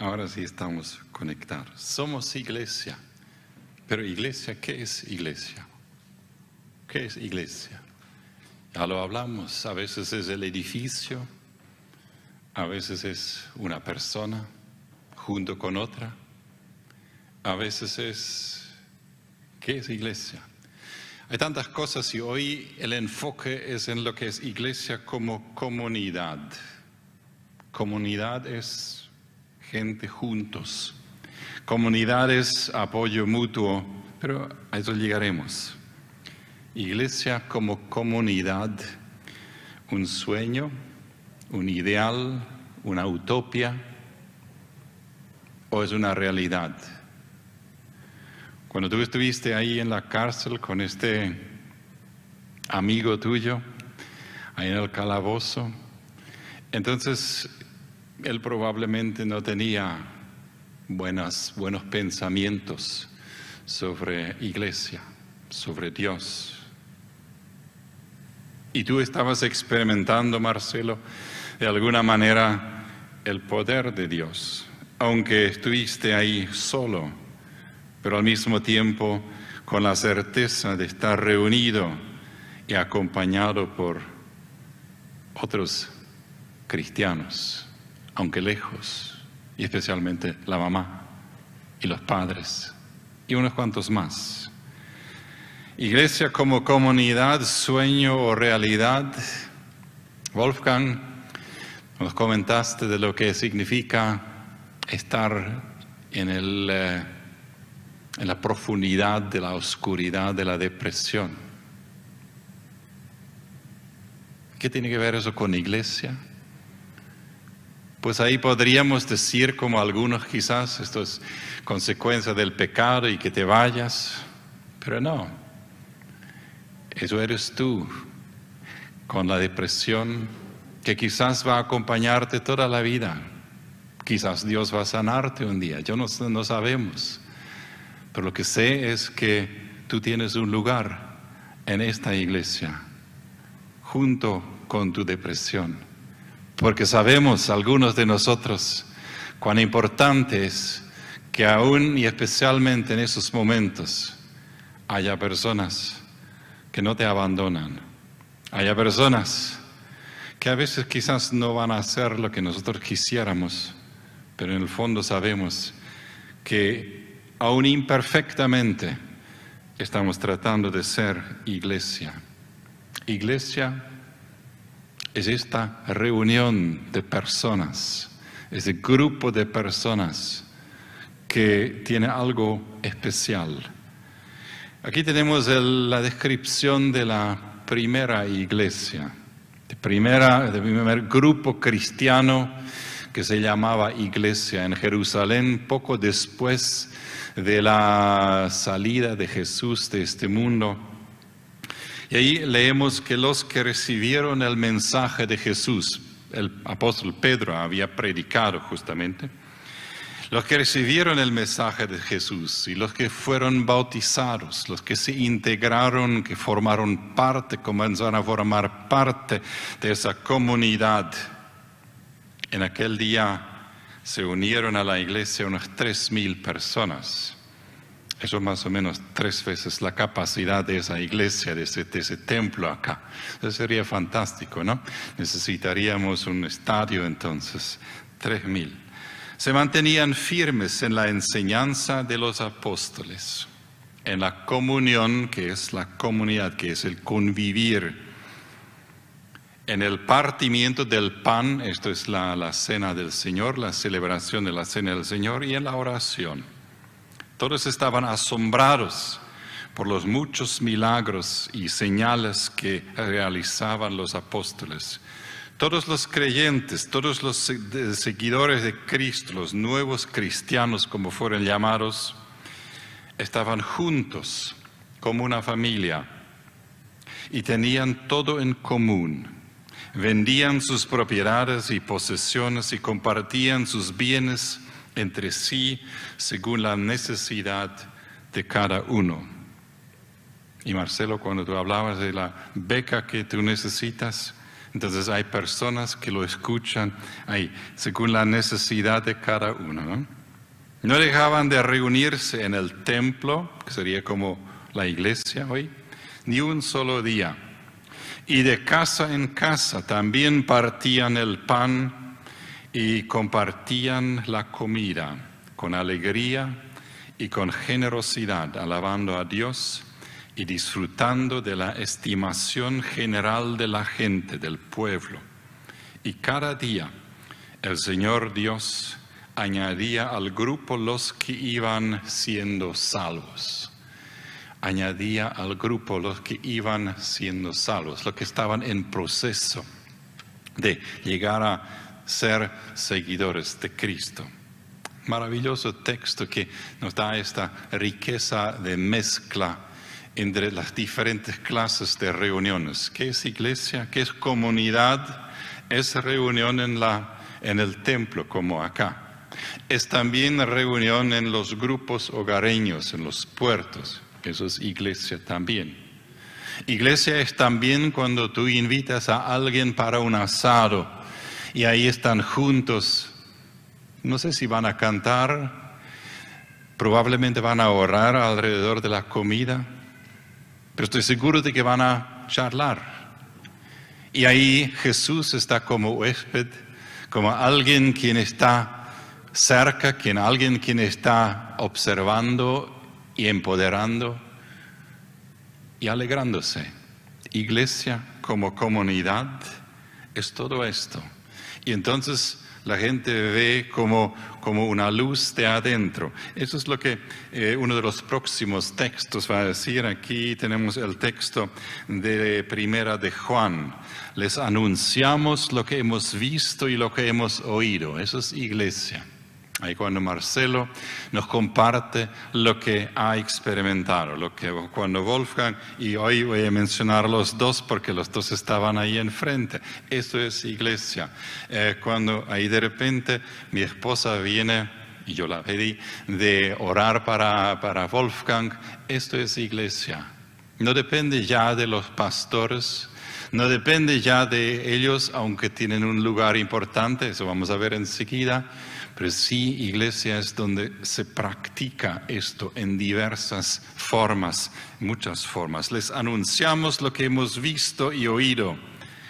Ahora sí estamos conectados. Somos iglesia. Pero iglesia, ¿qué es iglesia? ¿Qué es iglesia? Ya lo hablamos, a veces es el edificio, a veces es una persona junto con otra, a veces es, ¿qué es iglesia? Hay tantas cosas y hoy el enfoque es en lo que es iglesia como comunidad. Comunidad es gente juntos. Comunidades, apoyo mutuo, pero a eso llegaremos. Iglesia como comunidad, un sueño, un ideal, una utopia, o es una realidad. Cuando tú estuviste ahí en la cárcel con este amigo tuyo, ahí en el calabozo, entonces él probablemente no tenía buenas, buenos pensamientos sobre iglesia, sobre Dios. Y tú estabas experimentando, Marcelo, de alguna manera el poder de Dios, aunque estuviste ahí solo, pero al mismo tiempo con la certeza de estar reunido y acompañado por otros cristianos aunque lejos, y especialmente la mamá y los padres y unos cuantos más. Iglesia como comunidad, sueño o realidad. Wolfgang, nos comentaste de lo que significa estar en, el, eh, en la profundidad de la oscuridad de la depresión. ¿Qué tiene que ver eso con iglesia? Pues ahí podríamos decir, como algunos quizás, esto es consecuencia del pecado y que te vayas, pero no, eso eres tú, con la depresión que quizás va a acompañarte toda la vida. Quizás Dios va a sanarte un día, yo no, no sabemos, pero lo que sé es que tú tienes un lugar en esta iglesia, junto con tu depresión porque sabemos algunos de nosotros cuán importante es que aún y especialmente en esos momentos haya personas que no te abandonan, haya personas que a veces quizás no van a hacer lo que nosotros quisiéramos, pero en el fondo sabemos que aún imperfectamente estamos tratando de ser iglesia. Iglesia es esta reunión de personas, ese grupo de personas que tiene algo especial. Aquí tenemos la descripción de la primera iglesia, de primera, del primer grupo cristiano que se llamaba iglesia en Jerusalén poco después de la salida de Jesús de este mundo y ahí leemos que los que recibieron el mensaje de Jesús, el apóstol Pedro había predicado justamente, los que recibieron el mensaje de Jesús y los que fueron bautizados, los que se integraron, que formaron parte, comenzaron a formar parte de esa comunidad, en aquel día se unieron a la iglesia unas tres mil personas. Eso es más o menos tres veces la capacidad de esa iglesia, de ese, templo acá. Eso sería fantástico, ¿no? Necesitaríamos un estadio entonces, tres mil. Se mantenían firmes en la enseñanza de los apóstoles, en la comunión, que es la comunidad, que es el convivir, en el partimiento del pan, esto es la, la cena del Señor, la celebración de la cena del Señor, y en la oración. Todos estaban asombrados por los muchos milagros y señales que realizaban los apóstoles. Todos los creyentes, todos los seguidores de Cristo, los nuevos cristianos como fueron llamados, estaban juntos como una familia y tenían todo en común. Vendían sus propiedades y posesiones y compartían sus bienes entre sí según la necesidad de cada uno. Y Marcelo, cuando tú hablabas de la beca que tú necesitas, Entonces hay personas que lo escuchan ahí, según la necesidad de cada uno. ¿no? no dejaban de reunirse en el templo, que sería como la iglesia hoy, ni un solo día. Y de casa en casa también partían el pan y compartían la comida con alegría y con generosidad, alabando a Dios y disfrutando de la estimación general de la gente, del pueblo. Y cada día el Señor Dios añadía al grupo los que iban siendo salvos. Añadía al grupo los que iban siendo salvos, los que estaban en proceso de llegar a ser seguidores de Cristo. Maravilloso texto que nos da esta riqueza de mezcla entre las diferentes clases de reuniones. ¿Qué es iglesia? ¿Qué es comunidad? Es reunión en, la, en el templo, como acá. Es también reunión en los grupos hogareños, en los puertos. Eso es iglesia también. Iglesia es también cuando tú invitas a alguien para un asado y ahí están juntos. No sé si van a cantar, probablemente van a orar alrededor de la comida pero estoy seguro de que van a charlar. Y ahí Jesús está como huésped, como alguien quien está cerca, quien alguien quien está observando y empoderando y alegrándose. Iglesia como comunidad es todo esto. Y entonces la gente ve como, como una luz de adentro. Eso es lo que eh, uno de los próximos textos va a decir. Aquí tenemos el texto de primera de Juan. Les anunciamos lo que hemos visto y lo que hemos oído. Eso es iglesia. Ahí cuando Marcelo nos comparte lo que ha experimentado, lo que cuando Wolfgang, y hoy voy a mencionar los dos porque los dos estaban ahí enfrente, esto es iglesia. Eh, cuando ahí de repente mi esposa viene, y yo la pedí, de orar para, para Wolfgang, esto es iglesia. No depende ya de los pastores, no depende ya de ellos, aunque tienen un lugar importante, eso vamos a ver enseguida pero sí, iglesia es donde se practica esto en diversas formas, muchas formas. Les anunciamos lo que hemos visto y oído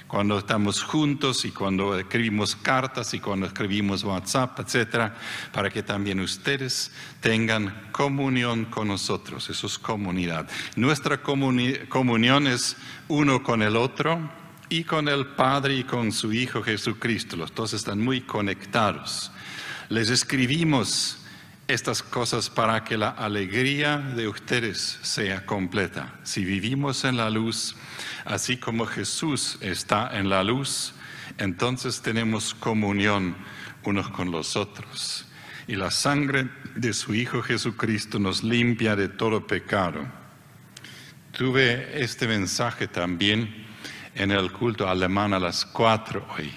cuando estamos juntos y cuando escribimos cartas y cuando escribimos WhatsApp, etcétera, para que también ustedes tengan comunión con nosotros. Eso es comunidad. Nuestra comunión es uno con el otro y con el Padre y con su Hijo Jesucristo. Los dos están muy conectados. Les escribimos estas cosas para que la alegría de ustedes sea completa. Si vivimos en la luz, así como Jesús está en la luz, entonces tenemos comunión unos con los otros. Y la sangre de su Hijo Jesucristo nos limpia de todo pecado. Tuve este mensaje también en el culto alemán a las cuatro hoy.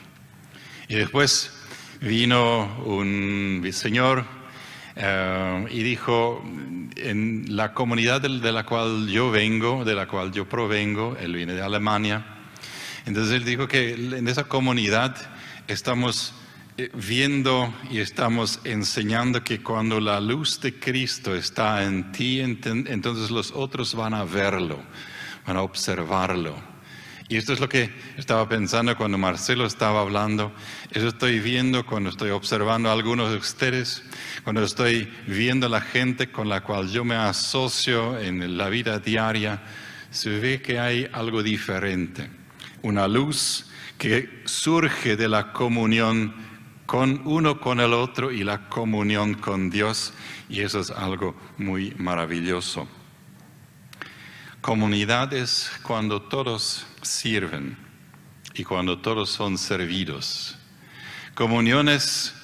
Y después vino un señor eh, y dijo, en la comunidad de, la cual yo vengo, de la cual yo provengo, él viene de Alemania, entonces él dijo que en esa comunidad estamos eh, viendo y estamos enseñando que cuando la luz de Cristo está en ti, entonces los otros van a verlo, van a observarlo. Y esto es lo que estaba pensando cuando Marcelo estaba hablando. Eso estoy viendo cuando estoy observando a algunos de ustedes, cuando estoy viendo a la gente con la cual yo me asocio en la vida diaria. Se ve que hay algo diferente. Una luz que surge de la comunión con uno con el otro y la comunión con Dios. Y eso es algo muy maravilloso. Comunidad es cuando todos sirven y cuando todos son servidos. Comunión es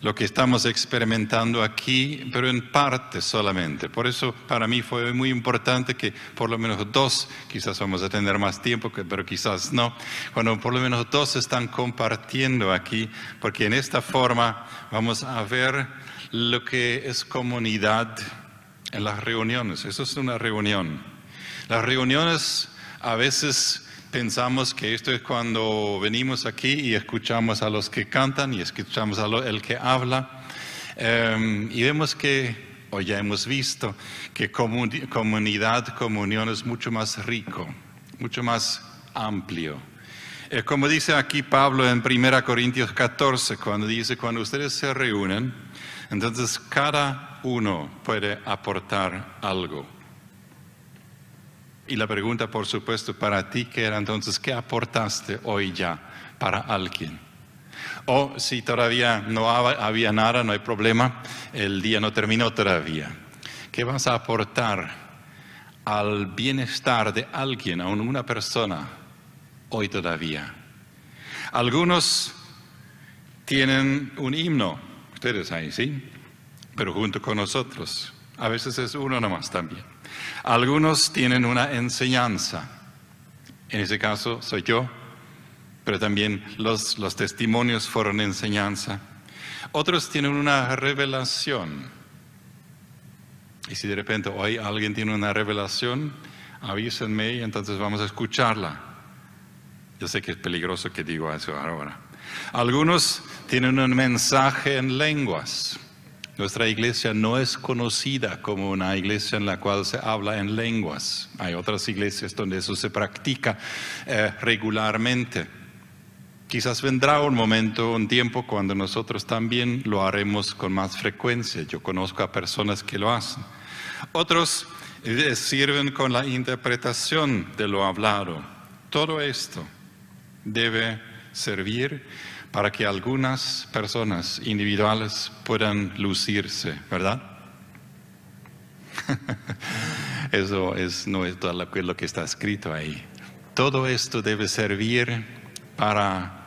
lo que estamos experimentando aquí, pero en parte solamente. Por eso para mí fue muy importante que por lo menos dos, quizás vamos a tener más tiempo, pero quizás no, cuando por lo menos dos están compartiendo aquí, porque en esta forma vamos a ver lo que es comunidad en las reuniones. Eso es una reunión. Las reuniones a veces pensamos que esto es cuando venimos aquí y escuchamos a los que cantan y escuchamos a el que habla em, y vemos que, o ya hemos visto, que comunidad, comunión es mucho más rico, mucho más amplio. como dice aquí Pablo en 1 Corintios 14, cuando dice, cuando ustedes se reúnen, entonces cada uno puede aportar algo. Y la pregunta, por supuesto, para ti, que era entonces, ¿qué aportaste hoy ya para alguien? O si todavía no había nada, no hay problema, el día no terminó todavía. ¿Qué vas a aportar al bienestar de alguien, a una persona, hoy todavía? Algunos tienen un himno, ustedes ahí, ¿sí? Pero junto con nosotros. A veces es uno nomás también. Algunos tienen una enseñanza. En ese caso soy yo, pero también los, los testimonios fueron enseñanza. Otros tienen una revelación. Y si de repente hoy alguien tiene una revelación, avísenme y entonces vamos a escucharla. Yo sé que es peligroso que digo eso ahora. Algunos tienen un mensaje en lenguas. Nuestra iglesia no es conocida como una iglesia en la cual se habla en lenguas. Hay otras iglesias donde eso se practica eh, regularmente. Quizás vendrá un momento, un tiempo cuando nosotros también lo haremos con más frecuencia. Yo conozco a personas que lo hacen. Otros eh, sirven con la interpretación de lo hablado. Todo esto debe servir para que algunas personas individuales puedan lucirse, ¿verdad? Eso es, no es todo lo que está escrito ahí. Todo esto debe servir para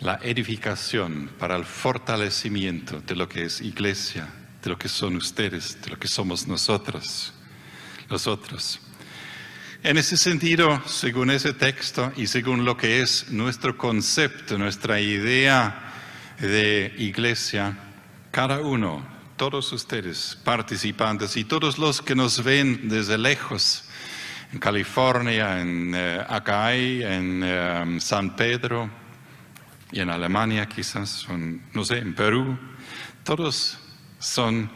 la edificación, para el fortalecimiento de lo que es iglesia, de lo que son ustedes, de lo que somos nosotros, los otros. En ese sentido, según ese texto y según lo que es nuestro concepto, nuestra idea de iglesia, cada uno, todos ustedes participantes y todos los que nos ven desde lejos, en California, en uh, Acay, en eh, San Pedro y en Alemania quizás, no sé, en Perú, todos son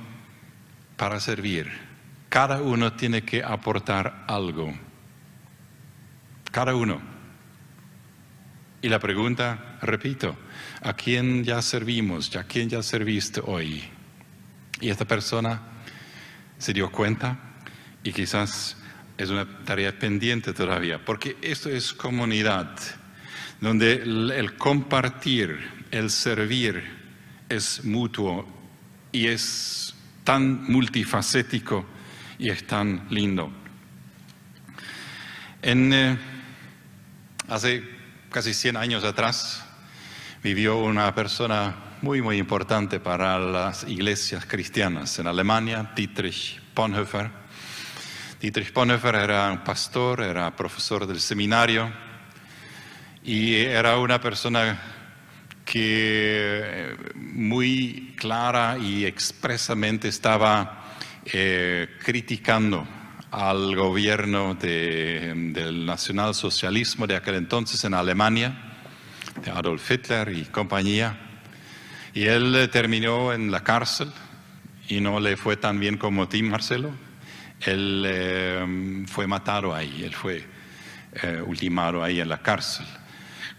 para servir. Cada uno tiene que aportar algo cada uno. Y la pregunta, repito, ¿a quién ya servimos? ¿A quién ya serviste hoy? Y esta persona se dio cuenta y quizás es una tarea pendiente todavía, porque esto es comunidad, donde el, compartir, el servir es mutuo y es tan multifacético y es tan lindo. En, eh, Hace casi 100 años atrás vivió una persona muy, muy importante para las iglesias cristianas en Alemania, Dietrich Bonhoeffer. Dietrich Bonhoeffer era un pastor, era profesor del seminario y era una persona que eh, muy clara y expresamente estaba eh, criticando al gobierno del nacionalsocialismo de aquel entonces en Alemania, de Adolf Hitler y compañía. Y él terminó en la cárcel y no le fue tan bien como Tim Marcelo. Él eh, fue matado ahí, él fue eh, ultimado ahí en la cárcel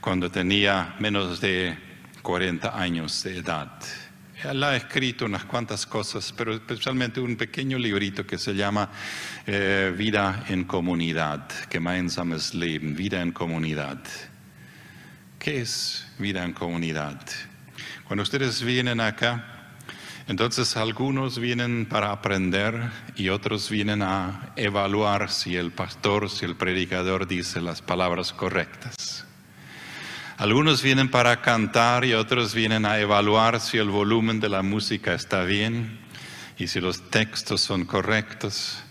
cuando tenía menos de 40 años de edad. Él ha escrito unas cuantas cosas, pero especialmente un pequeño librito que se llama eh, Vida en Comunidad, Gemeinsames Leben, Vida en Comunidad. ¿Qué es vida en comunidad? Cuando ustedes vienen acá, entonces algunos vienen para aprender y otros vienen a evaluar si el pastor, si el predicador dice las palabras correctas. Algunos vienen para cantar y otros vienen a evaluar si el volumen de la música está bien y si los textos son correctos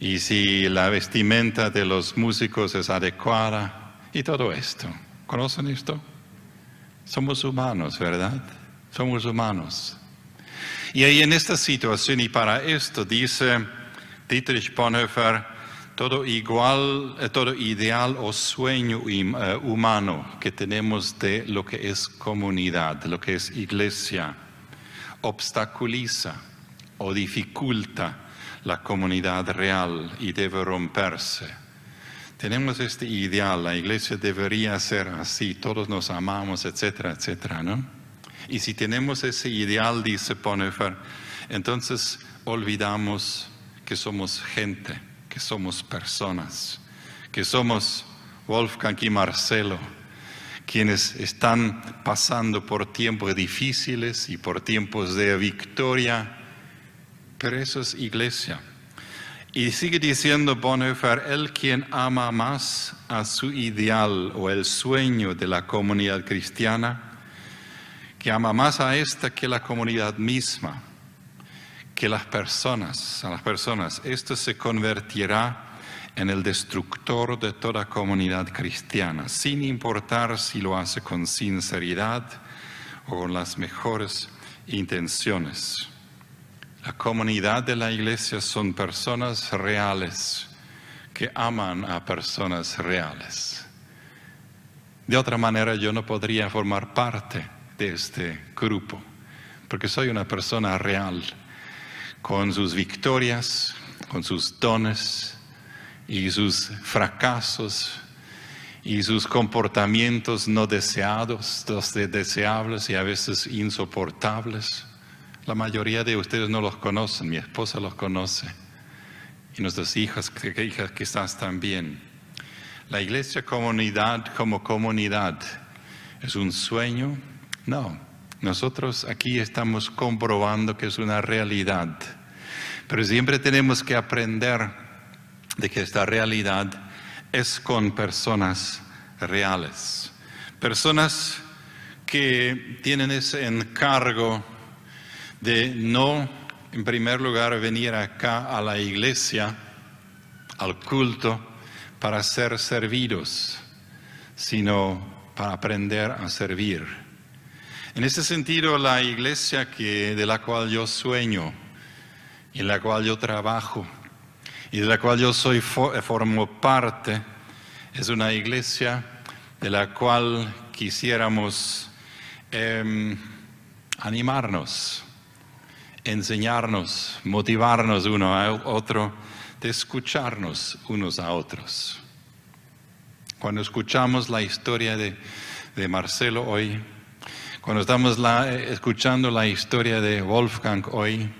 y si la vestimenta de los músicos es adecuada y todo esto. ¿Conocen esto? Somos humanos, ¿verdad? Somos humanos. Y ahí en esta situación y para esto dice Dietrich Bonhoeffer, todo igual, eh, todo ideal o sueño eh, humano que tenemos de lo que es comunidad, lo que es iglesia, obstaculiza o dificulta la comunidad real y debe romperse. Tenemos este ideal, la iglesia debería ser así, todos nos amamos, etcétera, etcétera, ¿no? Y si tenemos ese ideal, dice Ponefer, entonces olvidamos que somos gente, que somos personas, que somos Wolfgang y Marcelo, quienes están pasando por tiempos difíciles y por tiempos de victoria, pero eso es iglesia. Y sigue diciendo Bonhoeffer, el quien ama más a su ideal o el sueño de la comunidad cristiana, que ama más a esta que la comunidad misma, que las personas, a las personas. Esto se convertirá en el destructor de toda comunidad cristiana, sin importar si lo hace con sinceridad o con las mejores intenciones. La comunidad de la iglesia son personas reales que aman a personas reales. De otra manera yo no podría formar parte de este grupo, porque soy una persona real con sus victorias, con sus dones y sus fracasos y sus comportamientos no deseados, deseables y a veces insoportables. La mayoría de ustedes no los conocen, mi esposa los conoce y nuestras hijas, hijas quizás también. La iglesia comunidad como comunidad es un sueño, no, nosotros aquí estamos comprobando que es una realidad, pero siempre tenemos que aprender de que esta realidad es con personas reales, personas que tienen ese encargo de no, en primer lugar, venir acá a la iglesia, al culto, para ser servidos, sino para aprender a servir. En ese sentido, la iglesia que, de la cual yo sueño, en la cual yo trabajo, y de la cual yo soy, formo parte, es una iglesia de la cual quisiéramos em, animarnos, enseñarnos, motivarnos uno a otro, de escucharnos unos a otros. Cuando escuchamos la historia de Marcelo hoy, cuando estamos escuchando la historia de Wolfgang hoy,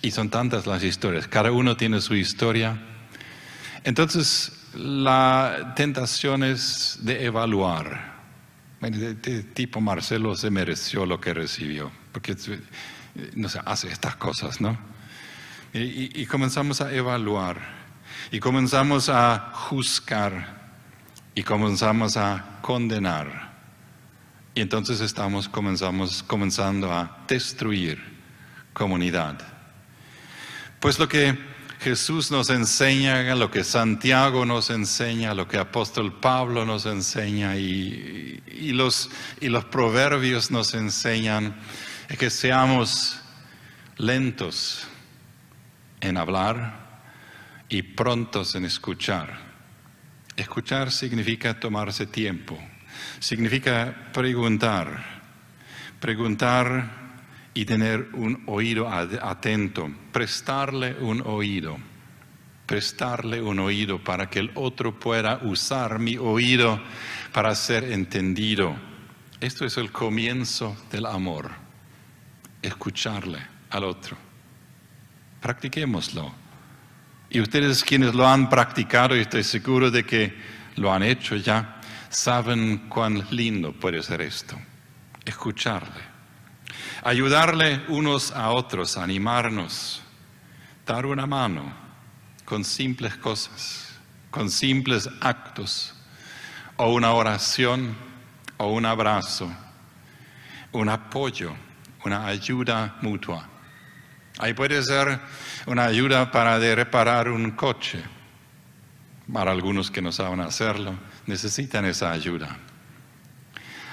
y son tantas las historias, cada uno tiene su historia, entonces la tentación es de evaluar. Tipo Marcelo se mereció lo que recibió, porque no se hace estas cosas, ¿no? y comenzamos a evaluar, y comenzamos a juzgar, y comenzamos a condenar. Y entonces estamos comenzamos, comenzando a destruir comunidad. Pues lo que Jesús nos enseña, lo que Santiago nos enseña, lo que apóstol Pablo nos enseña y, los, y los proverbios nos enseñan, es que seamos lentos en hablar y prontos en escuchar. Escuchar significa tomarse tiempo significa preguntar, preguntar y tener un oído atento, prestarle un oído, prestarle un oído para que el otro pueda usar mi oído para ser entendido. Esto es el comienzo del amor, escucharle al otro. Practiquémoslo. Y ustedes quienes lo han practicado, estoy seguro de que lo han hecho ya, saben cuán lindo puede ser esto. Escucharle, ayudarle unos a otros, animarnos, dar una mano con simples cosas, con simples actos, o una oración, o un abrazo, un apoyo, una ayuda mutua. Ahí puede ser una ayuda para reparar un coche, para algunos que no saben hacerlo necesitan esa ayuda.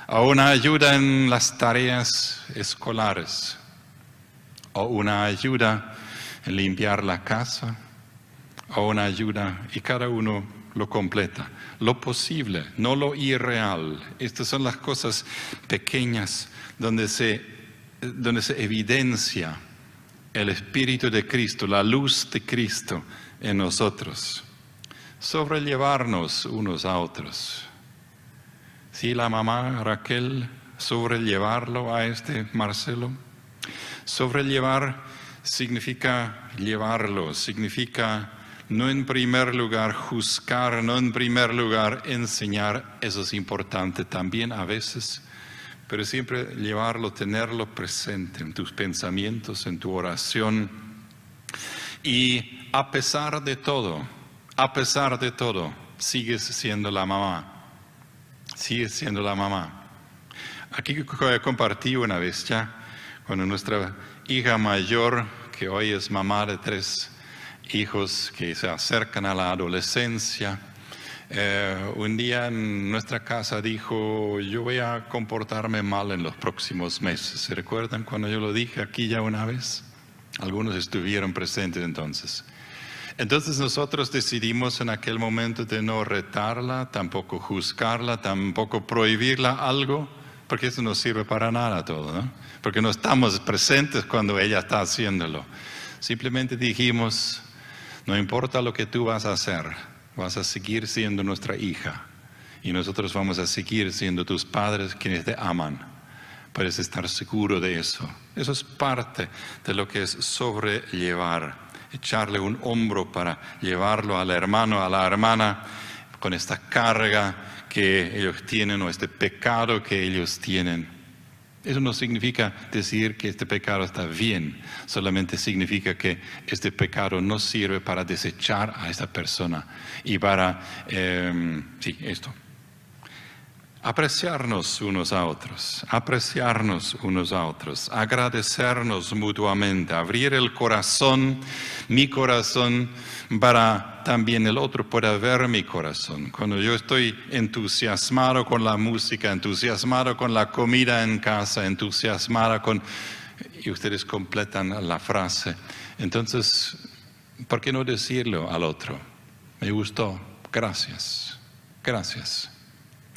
O una ayuda en las tareas escolares. O una ayuda en limpiar la casa. o una ayuda y cada uno lo completa. Lo posible, no lo irreal. Estas son las cosas pequeñas donde se, donde se evidencia el Espíritu de Cristo, la luz de Cristo en nosotros. Sobrellevarnos unos a otros. Si la mamá Raquel sobrellevarlo a este Marcelo, sobrellevar significa llevarlo, significa no en primer lugar juzgar, no en primer lugar enseñar, eso es importante también a veces, pero siempre llevarlo, tenerlo presente en tus pensamientos, en tu oración. Y a pesar de todo, a pesar de todo, sigues siendo la mamá, sigues siendo la mamá. Aquí compartí una vez ya, cuando nuestra hija mayor, que hoy es mamá de tres hijos que se acercan a la adolescencia. Eh, un día en nuestra casa dijo, yo voy a comportarme mal en los próximos meses. ¿Se recuerdan cuando yo lo dije aquí ya una vez? Algunos estuvieron presentes entonces. Entonces nosotros decidimos en aquel momento de no retarla, tampoco juzgarla, tampoco prohibirla algo, porque eso no sirve para nada todo, ¿no? Porque no estamos presentes cuando ella está haciéndolo. Simplemente dijimos, no importa lo que tú vas a hacer, vas a seguir siendo nuestra hija y nosotros vamos a seguir siendo tus padres quienes te aman. Puedes estar seguro de eso. Eso es parte de lo que es sobrellevar, echarle un hombro para llevarlo al hermano, a la hermana, con esta carga que ellos tienen o este pecado que ellos tienen. Eso no significa decir que este pecado está bien, solamente significa que este pecado no sirve para desechar a esta persona y para, em, sí, esto, apreciarnos unos a otros, apreciarnos unos a otros, agradecernos mutuamente, abrir el corazón, mi corazón, para también el otro pueda ver mi corazón. Cuando yo estoy entusiasmado con la música, entusiasmado con la comida en casa, entusiasmado con... y ustedes completan la frase. Entonces, ¿por qué no decirlo al otro? Me gustó, gracias, gracias.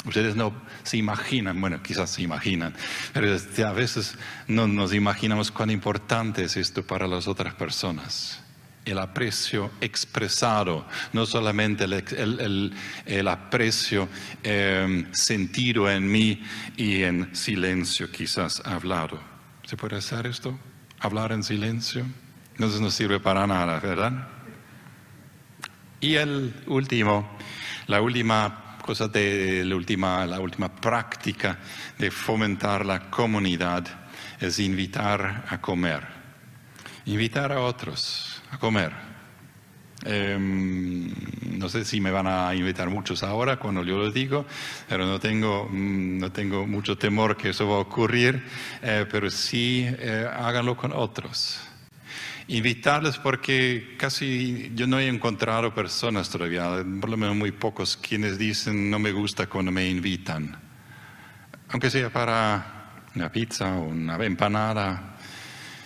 Ustedes no se imaginan, bueno, quizás se imaginan, pero a veces no nos imaginamos cuán importante es esto para las otras personas. El aprecio expresado, no solamente el, aprecio em, sentido en mí y en silencio quizás hablado. ¿Se puede hacer esto? ¿Hablar en silencio? Entonces no sirve para nada, ¿verdad? Y el último, la última cosa de la última, la última práctica de fomentar la comunidad es invitar a comer, invitar a otros a comer. Em, no sé si me van a invitar muchos ahora cuando yo lo digo, pero no tengo, mm, no tengo mucho temor que eso va a ocurrir, eh, pero sí eh, háganlo con otros invitarles porque casi yo no he encontrado personas todavía, por lo menos muy pocos, quienes dicen no me gusta cuando me invitan. Aunque sea para una pizza o una empanada,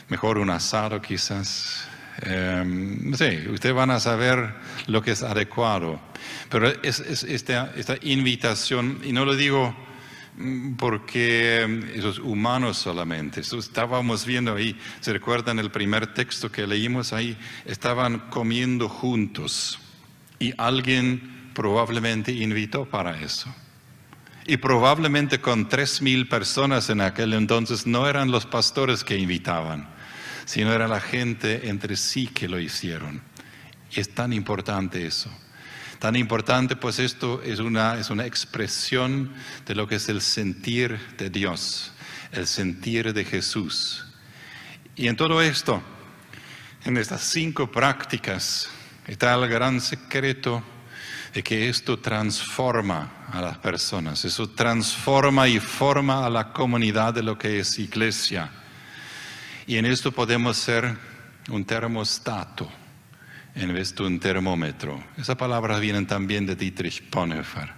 mejor un asado quizás. Em, ustedes van a saber lo que es adecuado. Pero es, esta, esta invitación, y no lo digo porque mm, esos humanos solamente. estábamos viendo ahí, ¿se recuerdan el primer texto que leímos ahí? Estaban comiendo juntos y alguien probablemente invitó para eso. Y probablemente con tres mil personas en aquel entonces no eran los pastores que invitaban, sino era la gente entre sí que lo hicieron. Y es tan importante eso tan importante, pues esto es una, es una expresión de lo que es el sentir de Dios, el sentir de Jesús. Y en todo esto, en estas cinco prácticas, está el gran secreto de que esto transforma a las personas, eso transforma y forma a la comunidad de lo que es iglesia. Y en esto podemos ser un termostato en vez de un termómetro. Esas palabras vienen también de Dietrich Bonhoeffer,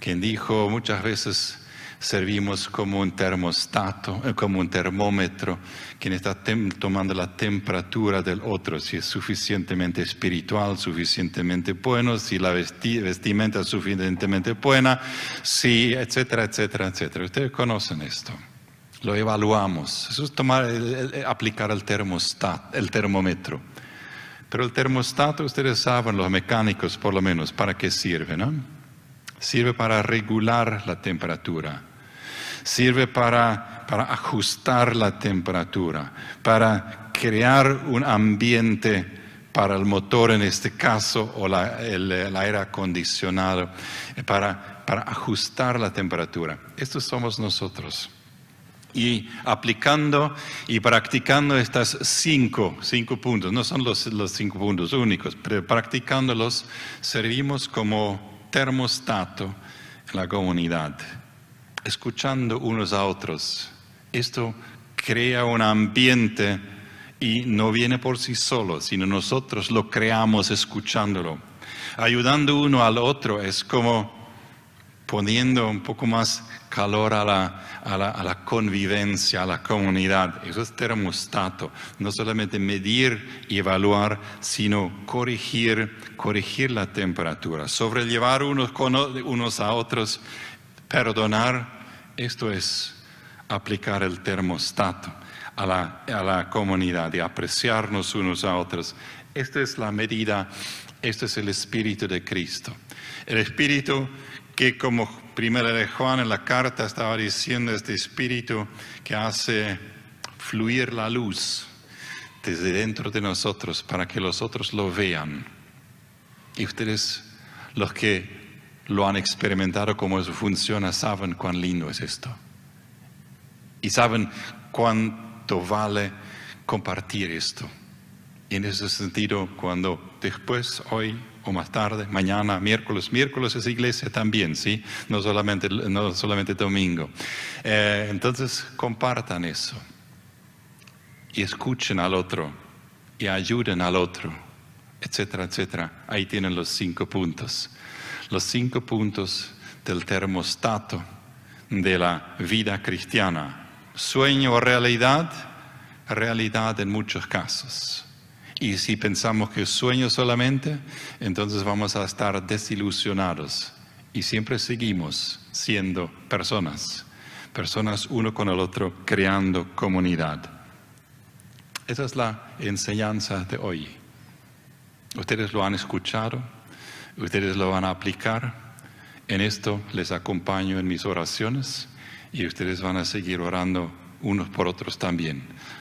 quien dijo muchas veces, servimos como un termostato, eh, como un termómetro, quien está tomando la temperatura del otro, si es suficientemente espiritual, suficientemente bueno, si la vestimenta es suficientemente buena, si, etcétera, etcétera, etcétera. Ustedes conocen esto. Lo evaluamos. Eso es tomar, aplicar el termostato, el termómetro. Pero el termostato, ustedes saben, los mecánicos por lo menos, ¿para qué sirve? ¿no? Sirve para regular la temperatura sirve para, para ajustar la temperatura, para crear un ambiente para el motor en este caso o el, aire acondicionado, para, para ajustar la temperatura. Estos somos nosotros. Y aplicando y practicando estas cinco, cinco puntos, no son los, los cinco puntos únicos, pero practicándolos servimos como termostato en la comunidad escuchando unos a otros. Esto crea un ambiente y no viene por sí solo, sino nosotros lo creamos escuchándolo. Ayudando uno al otro es como poniendo un poco más calor a la, a la, convivencia, a la comunidad. Eso es termostato. No solamente medir y evaluar, sino corregir, corregir la temperatura, sobrellevar unos, unos a otros Perdonar, esto es aplicar el termostato a la, a la comunidad y apreciarnos unos a otros. Esta es la medida, este es el Espíritu de Cristo. El Espíritu que como primera de Juan en la carta estaba diciendo, este Espíritu que hace fluir la luz desde dentro de nosotros para que los otros lo vean. Y ustedes, los que lo han experimentado cómo eso funciona, saben cuán lindo es esto. Y saben cuánto vale compartir esto. Y en ese sentido, cuando después, hoy o más tarde, mañana, miércoles, miércoles es iglesia también, ¿sí? No solamente, no solamente domingo. Eh, entonces, compartan eso. Y escuchen al otro. Y ayuden al otro. Etcétera, etcétera. Ahí tienen los cinco puntos los cinco puntos del termostato de la vida cristiana. Sueño o realidad, realidad en muchos casos. Y si pensamos que es sueño solamente, entonces vamos a estar desilusionados. Y siempre seguimos siendo personas, personas uno con el otro, creando comunidad. Esa es la enseñanza de hoy. Ustedes lo han escuchado, Ustedes lo van a aplicar. En esto les acompaño en mis oraciones y ustedes van a seguir orando unos por otros también.